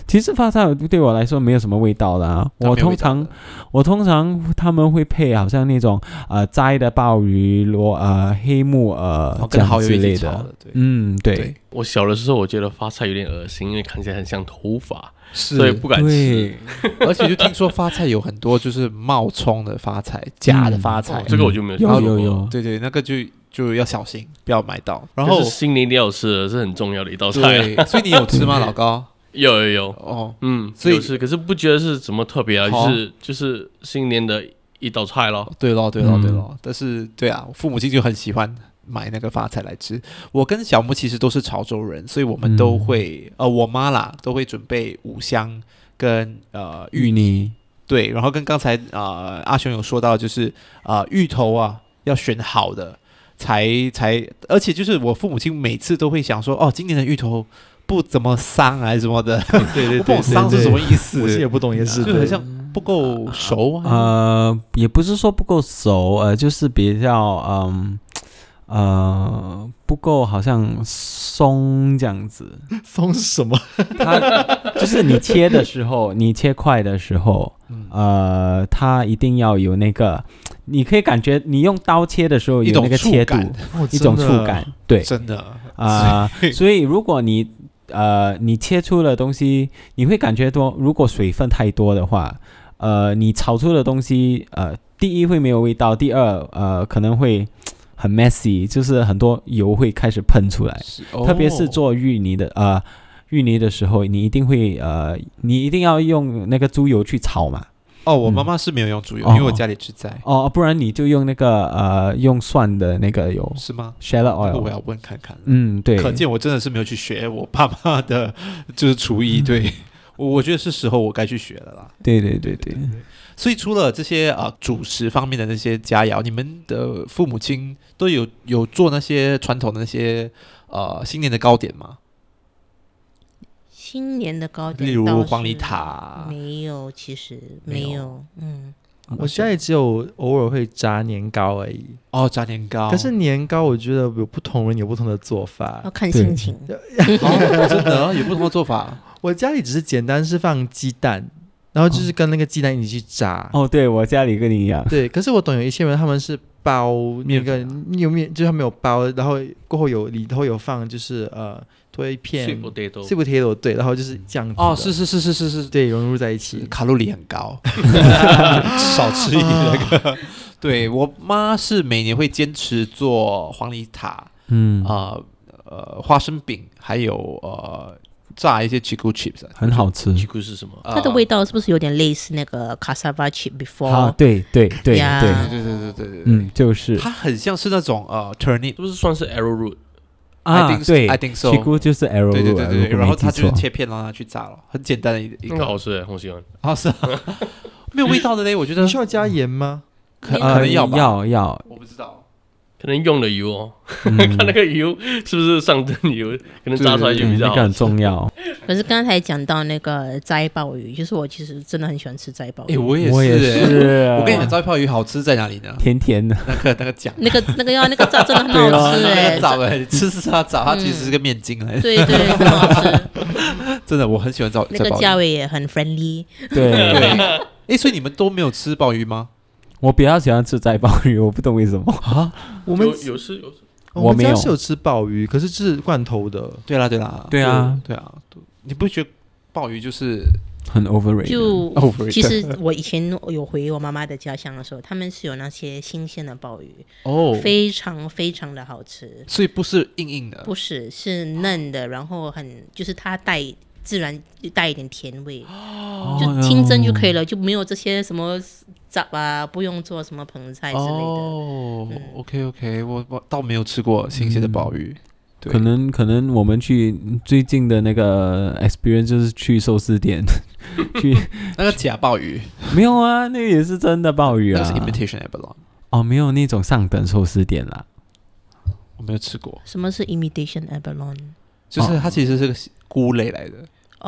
其实发菜对我来说没有什么味道啦。我通常我通常他们会配好像那种呃摘的鲍鱼、罗呃黑木耳然后跟这样之类蚝油一起炒的。对嗯，对对，我小的时候，我觉得发菜有点恶心，因为看起来很像头发，所以不敢吃。，(laughs) 而且就听说发菜有很多就是冒充的发菜，假的发菜哦，这个我就没有有听说过有有，对对，那个就就要小心，不要买到。然后但是新年一定要吃的，是很重要的一道菜。对，所以你有吃吗，老高？有有有，哦，嗯，所以是，可是不觉得是什么特别啊，好就是就是新年的一道菜咯。对咯，对咯，嗯对咯。但是对啊，父母亲就很喜欢买那个发菜来吃。我跟小木其实都是潮州人，所以我们都会，呃，我妈啦都会准备五香跟呃芋芋泥，对，然后跟刚才呃阿雄有说到，就是呃芋头啊要选好的才才，而且就是我父母亲每次都会想说，哦，今年的芋头不怎么伤还是什么的，(laughs) 对对我不懂香是什么意思，我也不懂，也是就很像不够熟啊。呃，也不是说不够熟，呃，就是比较嗯呃不够好像松这样子。(laughs) 松是什么？它 (laughs) 就是你切的时候，你切块的时候，嗯。呃，它一定要有那个，你可以感觉你用刀切的时候有那个切度，触感。哦一种触感，对。真的。啊、所以如果你呃你切出的东西，你会感觉多，如果水分太多的话，呃，你炒出的东西，呃，第一会没有味道，第二呃可能会很 messy，就是很多油会开始喷出来。是特别是哦做芋泥的呃芋泥的时候，你一定会呃，你一定要用那个猪油去炒嘛。哦，我嗯妈妈是没有用猪油，哦因为我家里吃菜，哦，不然你就用那个呃用蒜的那个油是吗？shallot 这个我 oil。要问看看。嗯，对。可见我真的是没有去学我爸妈的，就是厨艺。对，我我觉得是时候我该去学了啦。对对对对。所以除了这些呃主食方面的那些佳肴，你们的父母亲都有有做那些传统的那些呃新年的糕点吗？新年的糕点，例如黄梨塔，没有，其实没有没有，嗯，我家里只有偶尔会炸年糕而已。哦，炸年糕。可是年糕，我觉得有不同人有不同的做法要。看心情。(laughs) 哦，真的有不同的做法。(laughs) 我家里只是简单是放鸡蛋，然后就是跟那个鸡蛋一起去炸。哦，对我家里跟你一样。对，可是我懂有一些人他们是包那个面有面，就是他们有包，然后过后有里头有放就是呃多一片 sweet potato，sweet potato，对，然后就是这样子哦，是是是是是是，对融入在一起。(laughs) 卡路里很高，(laughs) 少吃一点那个。(laughs) 对我妈是每年会坚持做黄梨塔，嗯，呃呃花生饼，还有呃炸一些 chicken chips，很好吃。吉库是什么？呃它的味道是不是有点类似那个 cassava chip 啊，before？对对对呀对，对对对对对对，嗯，就是它很像是那种呃 turnip，是不是算是 arrowroot？啊 I think，对 I think so 奇菇就是 arrow，对对对对，然后它就是切切片让它去炸了，很简单的一一个那个好吃诶，我喜欢。啊是啊，没有味道的嘞，我觉得你需要加盐吗？可能要，要要，我不知道。可能用的油哦，嗯 (laughs) 看那个油是不是上灯油，可能炸出来就嗯比较好。那个很重要。可是刚才讲到那个斋鲍鱼，就是我其实真的很喜欢吃斋鲍哎，鱼。我也我也是欸，是，我跟你讲，斋鲍鱼好吃在哪里呢？甜甜的，那个那个酱，那个那个要那个炸真的很好吃 (laughs) 哎、那个枣哎，(laughs) 吃吃它枣，它其实是个面筋来的，对对，很好吃。真的我很喜欢枣那个。价位也很 friendly。对。对，哎，所以你们都没有吃鲍鱼吗？我比较喜欢吃斋鲍鱼，我不懂为什么。啊，我们有有吃有吃，我没有。我们家是有吃鲍鱼，可是是罐头的。对啦对啦，对啊。对啊，你不觉得鲍鱼就是很 overrated。就 Overrated 其实我以前有回我妈妈的家乡的时候，他们是有那些新鲜的鲍鱼，哦，非常非常的好吃。所以不是硬硬的，不是，是嫩的，然后很就是它带自然带一点甜味，哦就清蒸就可以了，就没有这些什么杂啊，不用做什么盆菜之类的。哦嗯，OK OK，我我倒没有吃过新鲜的鲍鱼，对。可能可能我们去最近的那个 experience 就是去寿司店，(laughs) 去那个假鲍鱼，没有啊，那个也是真的鲍鱼那是啊。imitation abalone，哦，没有那种上等寿司店啦。我没有吃过，什么是 imitation abalone？就是它其实是个菇类来的，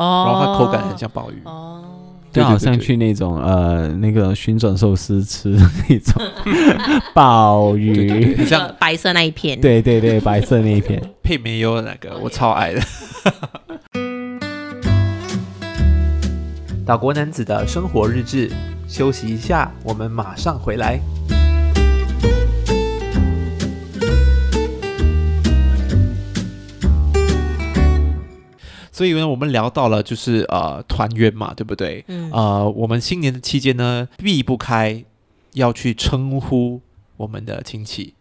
哦，然后它口感很像鲍鱼，哦，就好像去那种呃那个旋转寿司吃那种 (laughs) 鲍鱼，很像白色那一片。，对对对，白色那一片。(laughs) 配梅油的那个，我超爱的。岛国男子的生活日志，休息一下，我们马上回来。所以呢，我们聊到了就是呃团圆嘛，对不对？嗯，呃，我们新年的期间呢，避不开要去称呼我们的亲戚。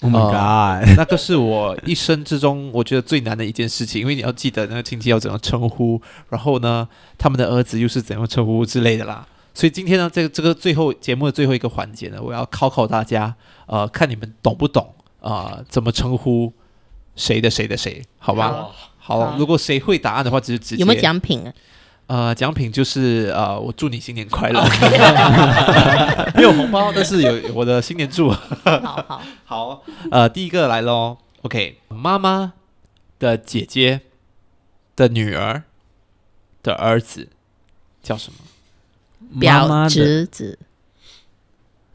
Oh my 呃 god！(laughs) 那个是我一生之中我觉得最难的一件事情，因为你要记得那个亲戚要怎样称呼，然后呢，他们的儿子又是怎样称呼之类的啦。所以今天呢，这个这个最后节目的最后一个环节呢，我要考考大家，呃，看你们懂不懂啊、呃？怎么称呼谁的谁的谁？好吧？好好，好如果谁会答案的话，就直接有没有奖品啊？呃，奖品就是呃，我祝你新年快乐。(laughs) 没有红包，但是有有我的新年祝。好好，(laughs) 好，呃，第一个来喽。OK，妈妈的姐姐的女儿的儿子叫什么？妈表侄子，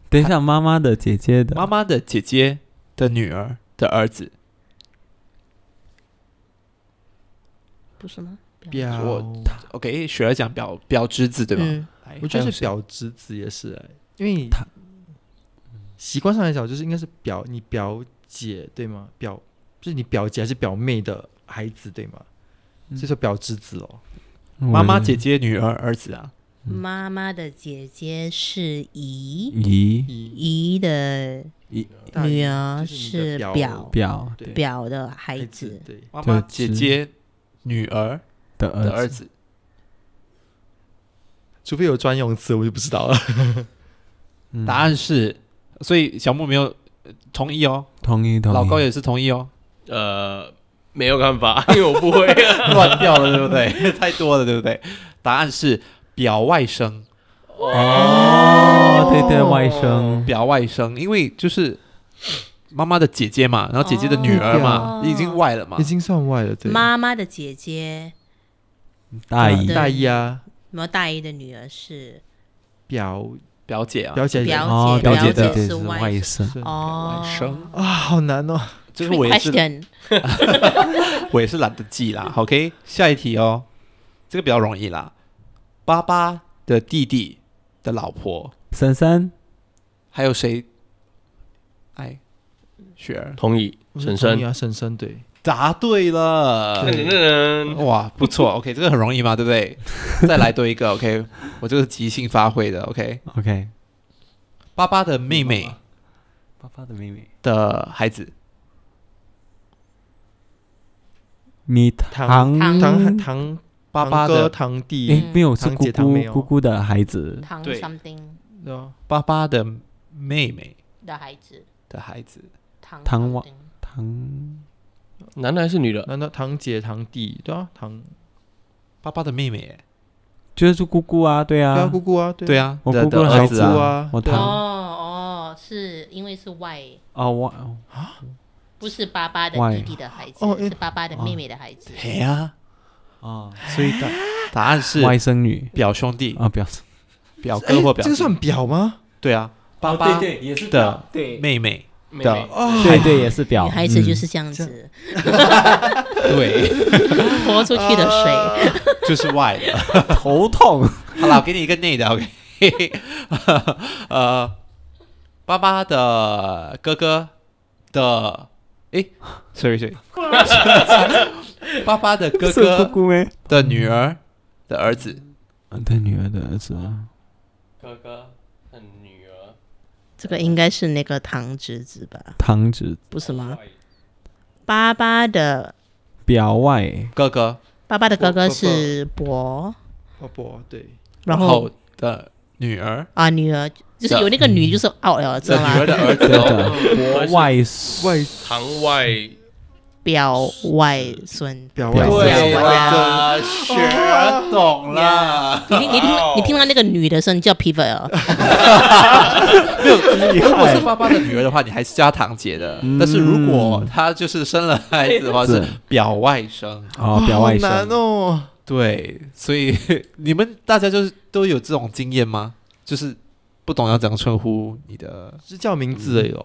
等一下，妈妈的姐姐的妈妈的姐姐的女儿的儿子。不是吗？表，我 OK，雪儿讲表表侄子对吧？我觉得是表侄子也是哎，因为他习惯上来讲，就是应该是表你表姐对吗？表就是你表姐还是表妹的孩子对吗？所以说表侄子哦。妈妈、姐姐、女儿、儿子啊。妈妈的姐姐是姨，姨姨姨的姨女儿就是表表对表的孩孩子，对，妈妈、姐姐、女儿的的儿儿子，除非有专用词，我就不知道了。嗯答案是，所以小木没有呃同意哦，同意同意。老高也是同意哦。呃，没有办法，(laughs) 因为我不会。(laughs) 乱掉了，对不对？(laughs) 太多了，对不对？答案是表外甥，哦，对对，外甥表外甥，因为就是妈妈的姐姐嘛，然后姐姐的女儿嘛，哦已经外了嘛。已。经算外了，对。妈妈的姐姐，大姨。对。大姨啊，然后大姨的女儿是。表表姐啊，表姐。表哦，姐表姐的。外外甥。甥，哦，外甥。啊，好难哦。这个我也是，question，(laughs) 我也是懒得记啦。OK，下一题哦，这个比较容易啦。爸爸的弟弟的老婆。婶婶还有谁？哎，雪儿同意，婶婶。啊，婶婶对。答对了。哇，不错，OK，这个很容易嘛，对不对？(laughs) 再来多一个，OK，我这个即兴发挥的，OK。，OK，爸爸的妹妹爸爸的妹妹。的孩子，米堂堂堂爸爸堂哥的堂弟。诶，没有是堂姑姑姐堂妹哦。姑姑的孩子，唐对。something 对啊，爸爸的妹妹的孩子，的孩子，唐唐王堂男的还是女的？难道堂姐堂弟对啊，堂爸爸的妹妹，就是姑姑啊，对对啊，啊姑，姑啊，对啊，我的的姑姑的孩子儿子啊，啊，我对啊。哦堂哦，是因为是外，哦我不是爸爸的外弟弟的孩子哦，是爸爸的妹妹的孩子。嘿呀，哦所以答答案是外甥女。表兄弟、啊，表示表哥或表，这个算表吗？对啊，爸爸对也是的对。妹妹的哦，对对也是表，女孩子就嗯是这样子，(laughs) 对，(laughs) 泼出去的水。就是外的。头痛，好了，我给你一个内的，OK。(laughs) 呃，爸爸的哥哥的，哎，sorry sorry，爸爸的哥哥？的女儿的儿子，他女儿的儿子啊，哥哥这个应该是那个堂侄子吧？堂侄不是吗？爸爸的表外。哥哥，爸爸的哥哥是伯，伯伯，对，然后后的女儿。啊女儿。就是有那个女就是 out 了，知道吗？女儿的儿 (laughs) 对子 (laughs) 外。外。堂外表外孙。表表外对表了，雪儿懂了。你听你听你听到那个女的时候，你叫 pivot 哦。(laughs) 没有，(laughs) 如果是爸爸的女儿的话，你还是叫堂姐的。但是如果她就是生了孩子的话，是表外甥。哦表外好难甥，哦。对，所以 (laughs) 你们大家就是都有这种经验吗？就是不懂要怎样称呼你的，是叫名字的哟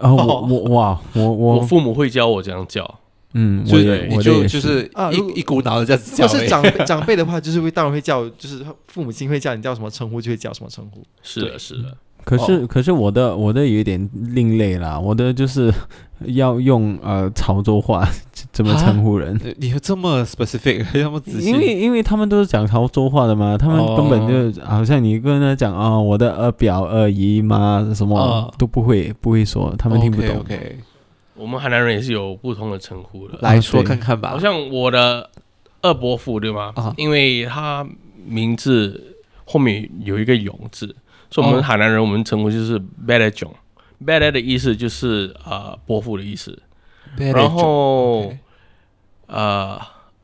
哦。哦我我哇我我我父母会教我这样叫，嗯，所以我也你就我的也就是一一股脑的这样子叫而已。(laughs) 如果是长辈长辈的话，就是会当然会叫，就是父母亲会叫你叫什么称呼，就会叫什么称呼。是的，是的，可是、可是我的我的有一点另类啦，我的就是 (laughs) 要用呃潮州话怎么称呼人，你有这么 specific，(laughs) 这么仔细？因为因为他们都是讲潮州话的嘛，他们根本就好像你跟他讲啊、我的二表二姨妈什么、哦都不会不会说，他们听不懂。我们海南人也是有不同的称呼的。来说看看吧。好像我的二伯父对吗？啊，因为他名字后面有一个勇字，所以我们海南人我们称呼就是 Bad John。Bad 的意思就是呃伯父的意思。然后呃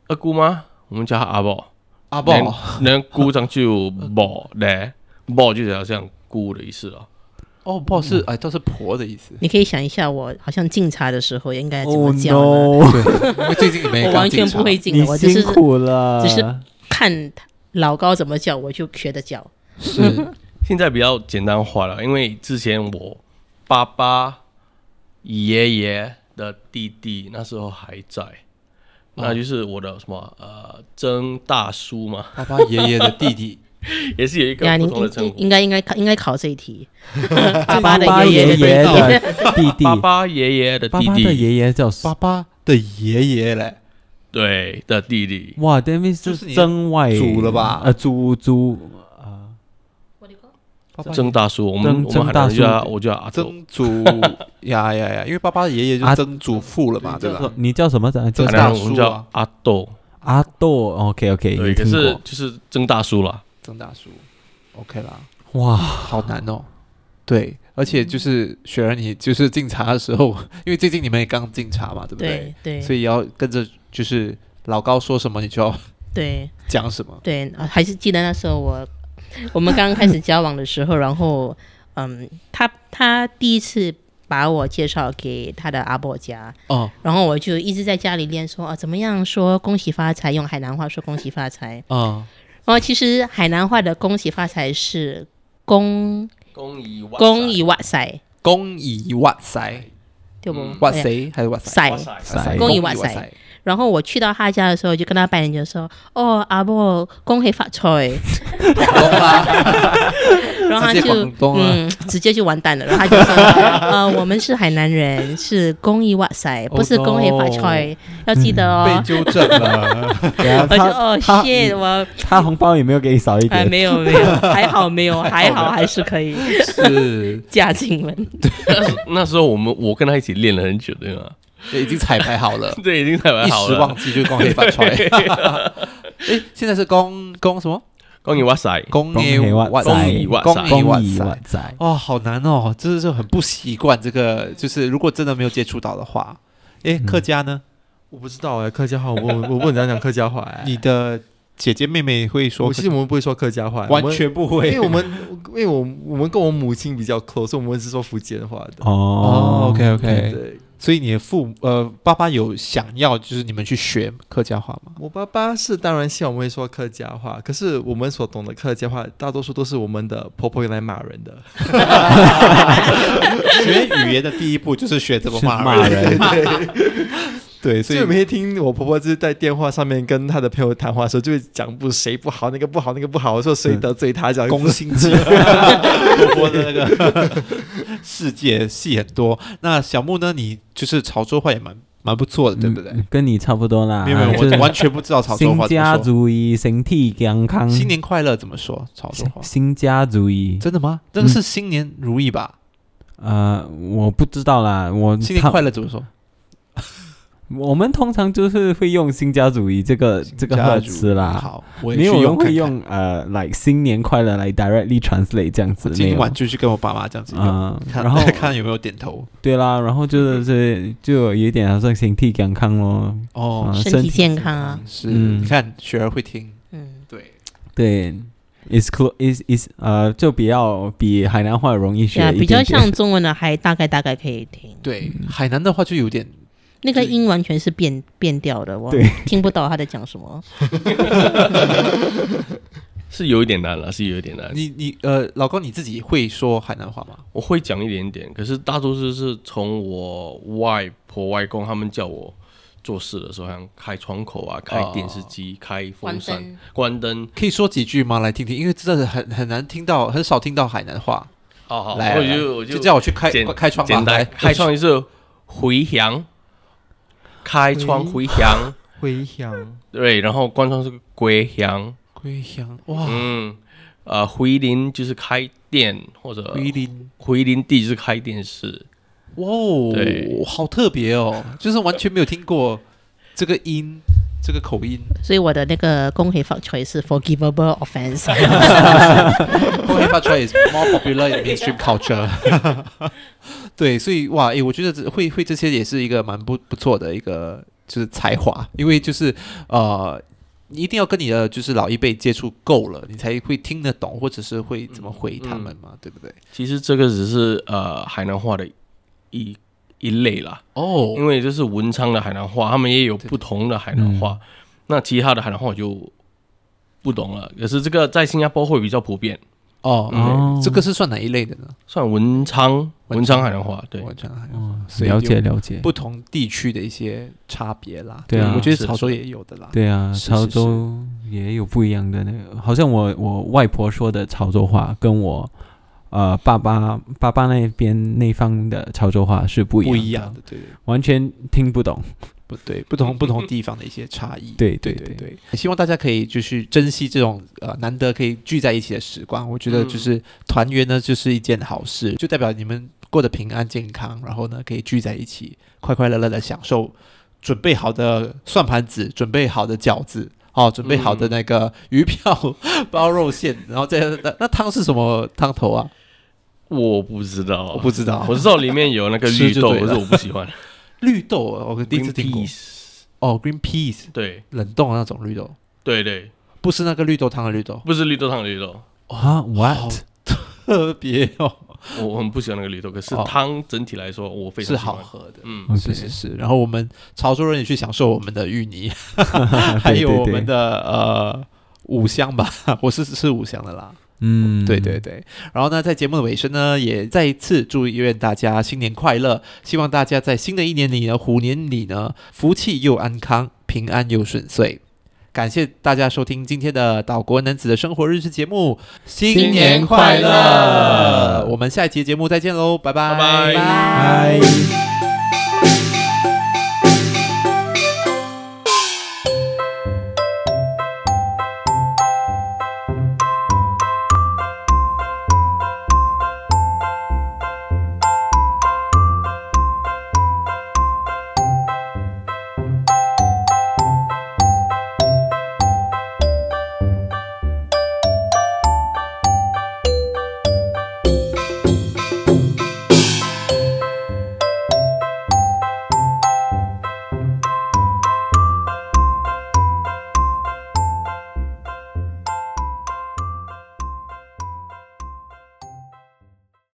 二姑吗？我们叫他阿宝。阿宝，能姑丈就宝嘞，宝就是好像姑的意思了。哦，不好是哎，都是婆的意思。你可以想一下，我好像敬茶的时候应该怎么叫呢？对，因为最近没我完全不会敬，我只是苦了，只是看老高怎么叫，我就学着叫。是，(laughs) 现在比较简单化了，因为之前我爸爸爷爷的弟弟那时候还在。那就是我的什么呃曾大叔嘛，爸爸爷爷的弟弟 (laughs) (laughs) 也是有一个不同的称呼。应该应该考应该考这一题。(laughs) 爸爸的爷爷的弟弟，爸爸爷爷的弟弟，爸爸的爷爷叫爸爸的爷爷嘞，对的弟弟。哇，这边是曾外祖了吧？呃，祖祖啊，曾大叔，我们我们海南人叫我叫阿曾祖 (laughs) 呀呀呀，因为爸爸的爷爷就曾祖父了嘛，对吧？你叫什么？曾大叔叫阿豆，阿豆，OK OK，对，可是就是曾大叔了，曾大叔，OK 啦。哇，好难哦。对，而且就是雪儿，你就是敬茶的时候，因为最近你们也刚敬茶嘛，对不对？对，所以要跟着就是老高说什么，你就要对 (laughs) 讲什么。对，还是记得那时候我。我们刚刚开始交往的时候，然后，嗯，他他第一次把我介绍给他的阿伯家，哦，然后我就一直在家里练说，啊，怎么样说恭喜发财，用海南话说恭喜发财，哦，然后其实海南话的恭喜发财是恭恭喜恭喜哇塞，恭喜哇塞，对不？哇塞还是哇塞？塞？恭喜发财。然后我去到他家的时候，就跟他拜年，就说：“哦，阿伯，恭喜发财。” (laughs) 然后他就嗯，直接就完蛋了。然后他就说：“ (laughs) 呃，我们是海南人，是恭喜哇塞，不是恭喜发财，要记得哦。”被纠正了。(laughs) 我就哦，谢我。他红包有没有给你少一点？没有没有，还好没有，还好还是可以。是嫁进门。对，那时候我们我跟他一起练了很久，对吗？(laughs) 已经彩排好了，(laughs) 对，已经彩排好了，一时忘记就恭喜发财。哎，现在是公公什么？恭喜发财，恭喜发财，恭喜发财，恭喜发财。哦，好难哦，真的是就很不习惯这个，就是如果真的没有接触到的话，哎，客家呢？我不知道哎，客家话我我不能讲客家话哎。你的姐姐妹妹会说？其实我们不会说客家话，完全不会，因为我们因为我我们跟我母亲比较 close，我们是说福建话的。哦，OK OK，对。所以你的父母呃，爸爸有想要就是你们去学客家话吗？我爸爸是当然希望我们会说客家话，可是我们所懂的客家话，大多数都是我们的婆婆用来骂人的。(laughs) 学语言的第一步就是学怎么骂骂人。(laughs) 对，所以每天听我婆婆就是在电话上面跟她的朋友谈话的时候，就会讲不谁不好，那个不好，那个不好，我说谁得罪他，(laughs) 讲攻心计。婆婆的那个 (laughs) 世界戏很多。那小木呢？你就是潮州话也蛮蛮不错的，对不对？跟你差不多啦。没有，我完全不知道潮州话。新家族意身体健康，新年快乐怎么说？潮州话？新家如意，真的吗？这个是新年如意吧？呃，我不知道啦。我新年快乐怎么说？我们通常就是会用“新家主义”这个这个贺词啦，好，没有人会用呃，来新年快乐来 directly translate 这样子。今晚就去跟我爸妈这样子用，然后 (laughs) 看有没有点头。对啦，然后就是这就有一点好像身体健康咯。哦，身体健康啊，是，你看雪儿会听，嗯，对对，is close is is 呃，就比较比海南话容易学，比较像中文的还大概大概可以听。对，海南的话就有点。那个音完全是变变调的，我听不到他在讲什么。(laughs) 是有一点难了，是有一点难。你你呃，老公你自己会说海南话吗？我会讲一点点，可是大多数是从我外婆外公他们叫我做事的时候，像开窗口啊、开电视机、开风扇、关灯，可以说几句吗？来听听，因为真的很很难听到，很少听到海南话。好好，来，我就我就叫我去开开窗，简单开窗就是回响。开窗回响，回响，对，然后关窗是归响，归响，哇，嗯，呃，回林就是开店或者回林，回林地就是开电视，哇哦，对。好特别哦，就是完全没有听过这个音，这个口音。所以我的那个恭喜发财是 forgivable offense。(laughs) 恭喜发财 is more popular in mainstream culture。(laughs) 对，所以哇，诶，我觉得这会会这些也是一个蛮不不错的一个就是才华，因为就是呃。你一定要跟你的就是老一辈接触够了，你才会听得懂，或者是会怎么回他们嘛，嗯、对不对？其实这个只是呃海南话的一一类啦。哦，因为就是文昌的海南话，他们也有不同的海南话。那其他的海南话我就不懂了。可是这个在新加坡会比较普遍。哦，嗯、这个是算哪一类的呢？算文昌，文昌海南话，对，文昌海南话。哦、了解了解，不同地区的一些差别啦。对啊，我觉得潮州也有的啦。对啊，潮州也有不一样的那个，好像我我外婆说的潮州话，跟我呃爸爸爸爸那边那方的潮州话是不一样的，不一样的，对，完全听不懂。不对，不同 (laughs) 不同地方的一些差异。对对对对，希望大家可以就是珍惜这种呃难得可以聚在一起的时光。我觉得就是团圆呢，就是一件好事，就代表你们过得平安健康，然后呢可以聚在一起，快快乐乐的享受准备好的算盘子，准备好的饺子，哦，准备好的那个鱼票 (laughs) 包肉馅，然后再那那汤是什么汤头啊？我不知道，我不知道，我知道里面有那个绿豆，可是我不喜欢。(laughs) 绿豆，我第一次听过。哦，green peas，对，冷冻的那种绿豆。对对，不是那个绿豆汤的绿豆，不是绿豆汤的绿豆。啊，what？特别哦，我很不喜欢那个绿豆，可是汤整体来说我非常是好喝的。嗯，是是是。然后我们潮州人也去享受我们的芋泥，(laughs) 还有我们的呃五香吧，我是吃五香的啦。嗯，对对对，然后呢，在节目的尾声呢，也再一次祝愿大家新年快乐，希望大家在新的一年里呢，虎年里呢，福气又安康，平安又顺遂。感谢大家收听今天的岛国男子的生活日志节目，新年快乐！我们下一期节目再见喽，拜拜拜拜。